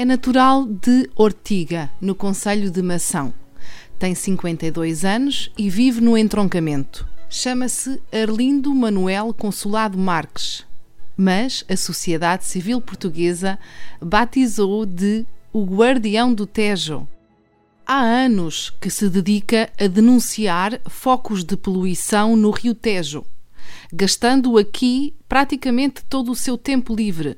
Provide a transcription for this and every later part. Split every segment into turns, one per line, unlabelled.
É natural de Ortiga, no Conselho de Mação. Tem 52 anos e vive no entroncamento. Chama-se Arlindo Manuel Consulado Marques, mas a sociedade civil portuguesa batizou de o Guardião do Tejo. Há anos que se dedica a denunciar focos de poluição no Rio Tejo, gastando aqui praticamente todo o seu tempo livre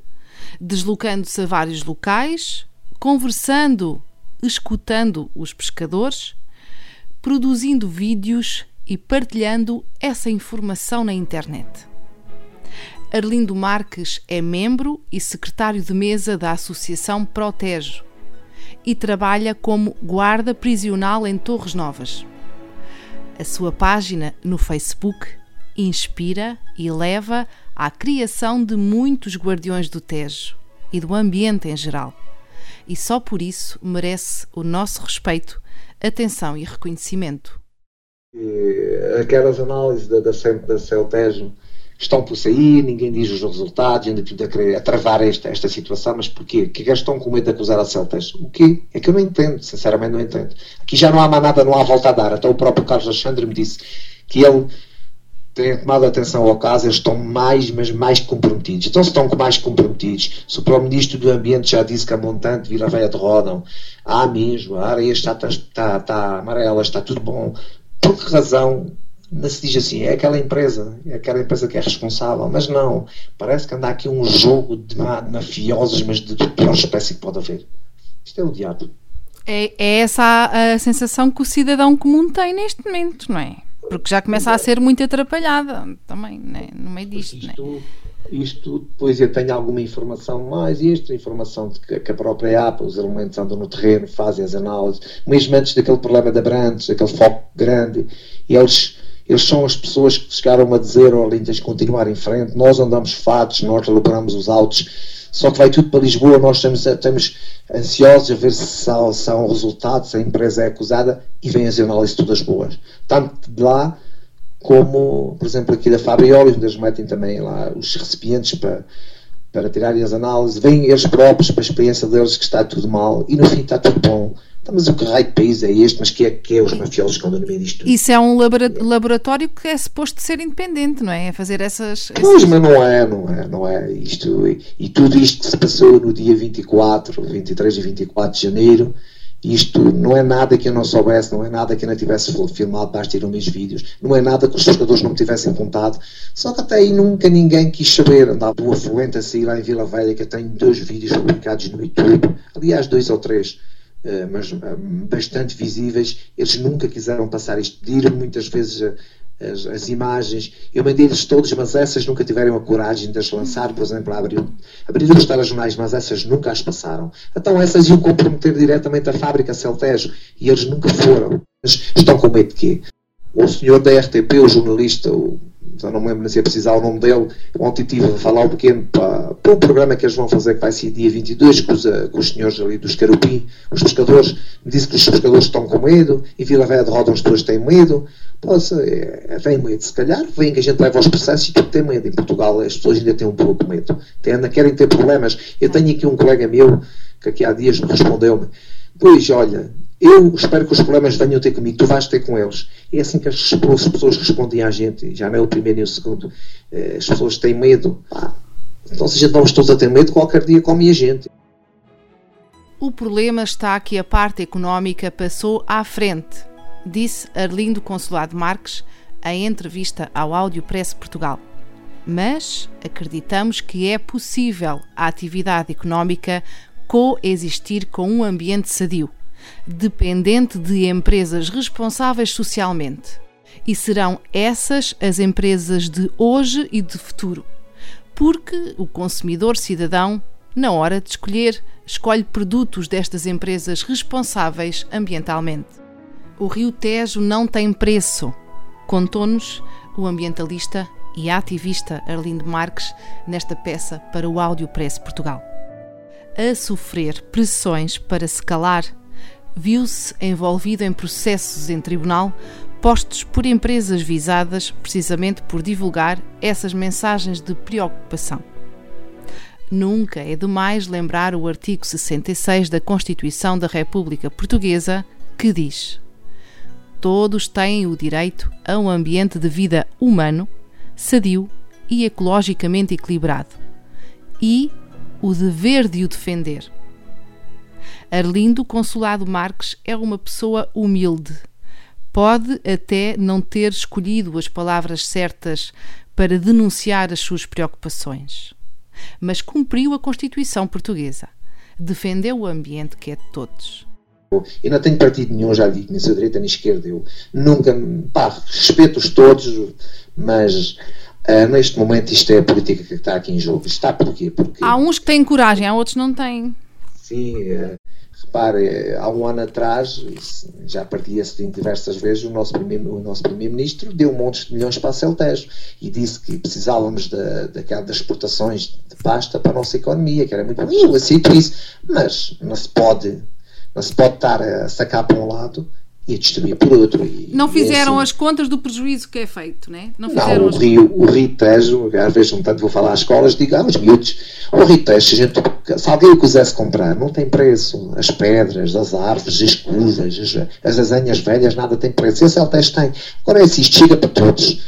deslocando-se a vários locais, conversando, escutando os pescadores, produzindo vídeos e partilhando essa informação na internet. Arlindo Marques é membro e secretário de mesa da Associação Protejo e trabalha como guarda prisional em Torres Novas. A sua página no Facebook inspira e leva à criação de muitos guardiões do Tejo e do ambiente em geral. E só por isso merece o nosso respeito, atenção e reconhecimento.
E aquelas análises da, da, da Celtejo estão por sair, ninguém diz os resultados, ainda tudo a querer a travar esta, esta situação, mas porquê? Que é estão com medo de acusar a Celtejo? O quê? É que eu não entendo, sinceramente não entendo. Aqui já não há mais nada, não há volta a dar. Até o próprio Carlos Alexandre me disse que ele têm tomado atenção ao caso, eles estão mais, mas mais comprometidos. Então, se estão mais comprometidos, se o Primeiro-Ministro do Ambiente já disse que a montante Vila Velha de Rodam, há mesmo, a está, está, está, está amarela, está tudo bom, por que razão não se diz assim, é aquela empresa, é aquela empresa que é responsável, mas não, parece que anda aqui um jogo de mafiosos, mas de, de pior espécie que pode haver. Isto é o diabo.
É, é essa a, a sensação que o cidadão comum tem neste momento, não é? Porque já começa a ser muito atrapalhada também, né? no meio disto.
Né? Isto, né? isto, depois eu tenho alguma informação mais extra, informação de que, que a própria APA, os elementos andam no terreno, fazem as análises, mesmo antes daquele problema da Brantes, aquele foco grande, e eles eles são as pessoas que chegaram a dizer, olha, tens de continuar em frente, nós andamos fatos, nós elaboramos os autos, só que vai tudo para Lisboa, nós estamos, estamos ansiosos a ver se há, se há um resultado, se a empresa é acusada e vêm as análises todas boas. Tanto de lá como, por exemplo, aqui da Fabrioli, onde eles metem também lá os recipientes para, para tirarem as análises, vêm eles próprios para a experiência deles que está tudo mal e no fim está tudo bom. Então, mas o que raio de país é este? Mas que é, que é os mafiosos que andam no meio disto?
Isso é um laboratório que é suposto ser independente, não é? É fazer essas.
Pois, essas... mas não é, não é, não é. Isto, e, e, tudo isto que se passou no dia 24, 23 e 24 de janeiro, isto não é nada que eu não soubesse, não é nada que eu não tivesse filmado, basta ir meus vídeos, não é nada que os jogadores não me tivessem contado. Só que até aí nunca ninguém quis saber. Andava do afluente a sair lá em Vila Velha, que eu tenho dois vídeos publicados no YouTube, aliás, dois ou três eh, mas eh, bastante visíveis. Eles nunca quiseram passar isto. Pediram muitas vezes as, as, imagens. Eu mandei-lhes todos, mas essas nunca tiveram a coragem de as lançar, por exemplo, a abrir, abrir os telejornais, mas essas nunca as passaram. Então essas iam comprometer diretamente a fábrica Celtejo e eles nunca foram. Mas estão com medo de quê? O senhor da RTP, o jornalista, o não me lembro se é precisar o nome dele, ontem estive a falar um pequeno para, para um programa que eles vão fazer que vai ser dia 22 com os, com os senhores ali dos Carupim, os pescadores, me disse que os pescadores estão com medo, e Vila Velha de Roda as pessoas têm medo, pois, é, vem medo, se calhar vem que a gente leva aos processos e tudo tem medo, em Portugal as pessoas ainda têm um pouco de medo, ainda querem ter problemas, eu tenho aqui um colega meu que aqui há dias me respondeu-me, pois olha, eu espero que os problemas venham ter comigo, tu vais ter com eles. É assim que as, pessoas respondem à gente, já não é o primeiro nem o segundo. Eh, as pessoas têm medo. então, se a gente vamos todos a ter medo, qualquer dia come a gente.
O problema está que a parte económica passou à frente, disse Arlindo Consulado Marques em entrevista ao Áudio Press Portugal. Mas acreditamos que é possível a atividade económica coexistir com um ambiente sadio dependente de empresas responsáveis socialmente. E serão essas as empresas de hoje e de futuro, porque o consumidor cidadão na hora de escolher, escolhe produtos destas empresas responsáveis ambientalmente. O Rio Tejo não tem preço, contou-nos o ambientalista e ativista Arlindo Marques nesta peça para o Áudio Press Portugal. A sofrer pressões para se calar, viu-se envolvido em processos em tribunal postos por empresas visadas precisamente por divulgar essas mensagens de preocupação. Nunca é demais lembrar o artigo 66 da Constituição da República Portuguesa, que diz: Todos têm o direito a um ambiente de vida humano, sadio e ecologicamente equilibrado, e o dever de o defender. Arlindo Consulado Marques é uma pessoa humilde. Pode até não ter escolhido as palavras certas para denunciar as suas preocupações mas cumpriu a Constituição portuguesa. Defendeu o ambiente que é de todos.
Eu não tenho partido nenhum, já digo, nem sou direita nem esquerda. Eu nunca, pá, respeito-os todos, mas uh, neste momento isto é a política que está aqui em jogo. Está porquê? Porque...
Há uns que têm coragem, há outros que não têm.
Sim, uh, Repare, há um ano atrás, já partia-se diversas vezes, o nosso primeiro-ministro primeiro deu um monte de milhões para a Celtejo e disse que precisávamos da, daquela, das exportações de pasta para a nossa economia, que era muito bom. Eu aceito isso, mas não se pode, não se pode estar a sacar para um lado e distribuir por outro. E,
não fizeram assim, as contas do prejuízo que é feito, né?
não Não, o Rio, o Rio Tejo, às vezes, um tanto vou falar às escolas, digo, ah, os miúdos, o Rio Tejo, se, gente, se alguém o quisesse comprar, não tem preço. As pedras, as árvores, as curvas, as, as velhas, nada tem preço. Esse Tejo tem. Agora é assim, chega para todos.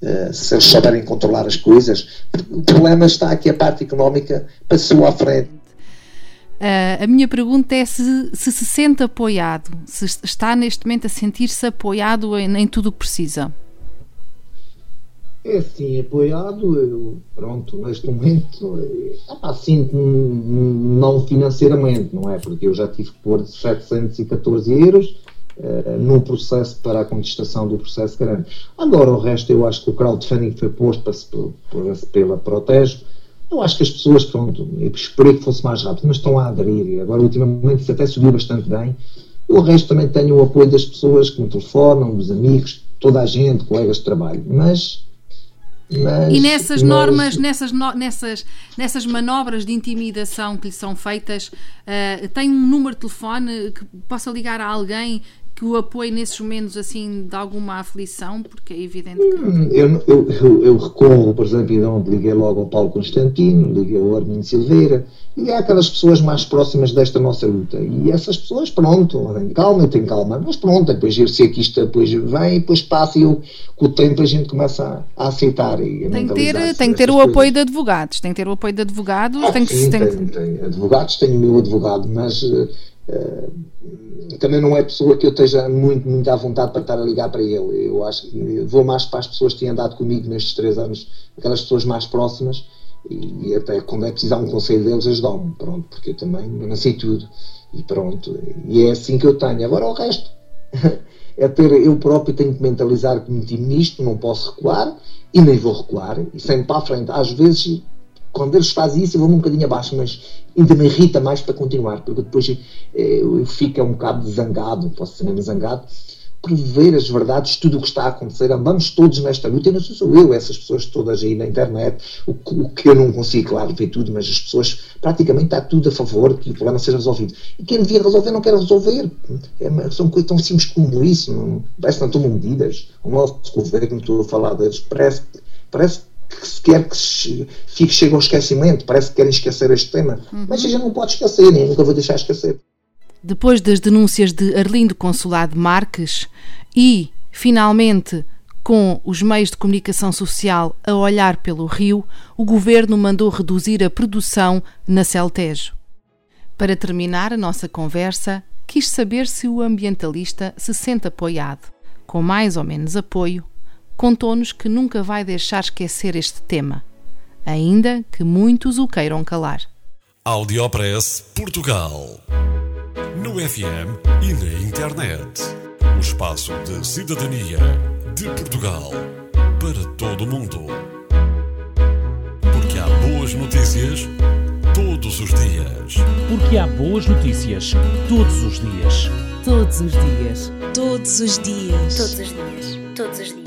Uh, se eles souberem controlar as coisas, o problema está aqui, a parte económica passou à frente
Uh, a minha pergunta é se, se, se sente apoiado, se está neste momento a sentir-se apoiado em, em, tudo o que precisa.
É sim, apoiado, eu, pronto, neste momento, assim, não financeiramente, não é? Porque eu já tive que pôr 714 euros uh, no processo para a contestação do processo grande. Agora, o resto, eu acho que o crowdfunding foi posto para, pela Protege eu acho que as pessoas, pronto, eu esperei que fosse mais rápido, mas estão a aderir. Agora, ultimamente, isso até subiu bastante bem. O resto também tenho o apoio das pessoas que me telefonam, dos amigos, toda a gente, colegas de trabalho. Mas.
mas e nessas mas... normas, nessas, nessas, nessas manobras de intimidação que lhe são feitas, uh, tem um número de telefone que possa ligar a alguém que o apoie nesses momentos assim de alguma aflição, porque é evidente que.
Hum, eu, eu, eu, eu recorro, por exemplo, e não liguei logo ao Paulo Constantino, liguei ao Armindo Silveira, e há aquelas pessoas mais próximas desta nossa luta. E essas pessoas, pronto, têm calma, têm calma, mas pronto, depois eu sei que isto depois vem e depois passa e eu, com o tempo a gente começa a, a aceitar. E a
tem que ter, tem que ter o coisas. apoio de advogados, tem que ter o apoio de advogados.
Ah,
tem
que, sim, tem, tem, tem, advogados, tenho o meu advogado, mas. Uh, também não é pessoa que eu esteja muito, muito à vontade para estar a ligar para ele. Eu acho que vou mais para as pessoas que têm andado comigo nestes três anos, aquelas pessoas mais próximas, e, até quando é precisar um conselho deles, ajudam-me, pronto, porque eu também não sei tudo, e pronto, e é assim que eu tenho. Agora o resto é ter, eu próprio tenho que mentalizar que meti nisto, não posso recuar, e nem vou recuar, e sempre para a frente. Às vezes quando eles fazem isso eu vou um bocadinho abaixo, mas ainda me irrita mais para continuar, porque depois eh, eu fico um bocado zangado, posso ser mesmo zangado, por ver as verdades, tudo o que está a acontecer, andamos todos nesta luta, e não sou eu, essas pessoas todas aí na internet, o, o, que eu não consigo, claro, ver tudo, mas as pessoas, praticamente está tudo a favor que o problema seja resolvido. E quem devia resolver não quer resolver. É, são coisas tão simples como isso, não, parece que não tomam medidas. O nosso governo, estou a falar deles, parece, parece que se quer que fique, chegue ao esquecimento, parece que querem esquecer este tema, uhum. mas gente não pode esquecer, nem nunca vou deixar esquecer.
Depois das denúncias de Arlindo Consulado Marques e, finalmente, com os meios de comunicação social a olhar pelo rio, o governo mandou reduzir a produção na Celtejo. Para terminar a nossa conversa, quis saber se o ambientalista se sente apoiado. Com mais ou menos apoio, contou-nos que nunca vai deixar esquecer este tema, ainda que muitos o queiram calar.
Audiopress Portugal. No FM e na internet. O espaço de cidadania de Portugal para todo o mundo. Porque há boas notícias todos todos os dias.
Porque há boas notícias todos os dias.
Todos os dias.
Todos os dias.
Todos os dias. Todos os dias.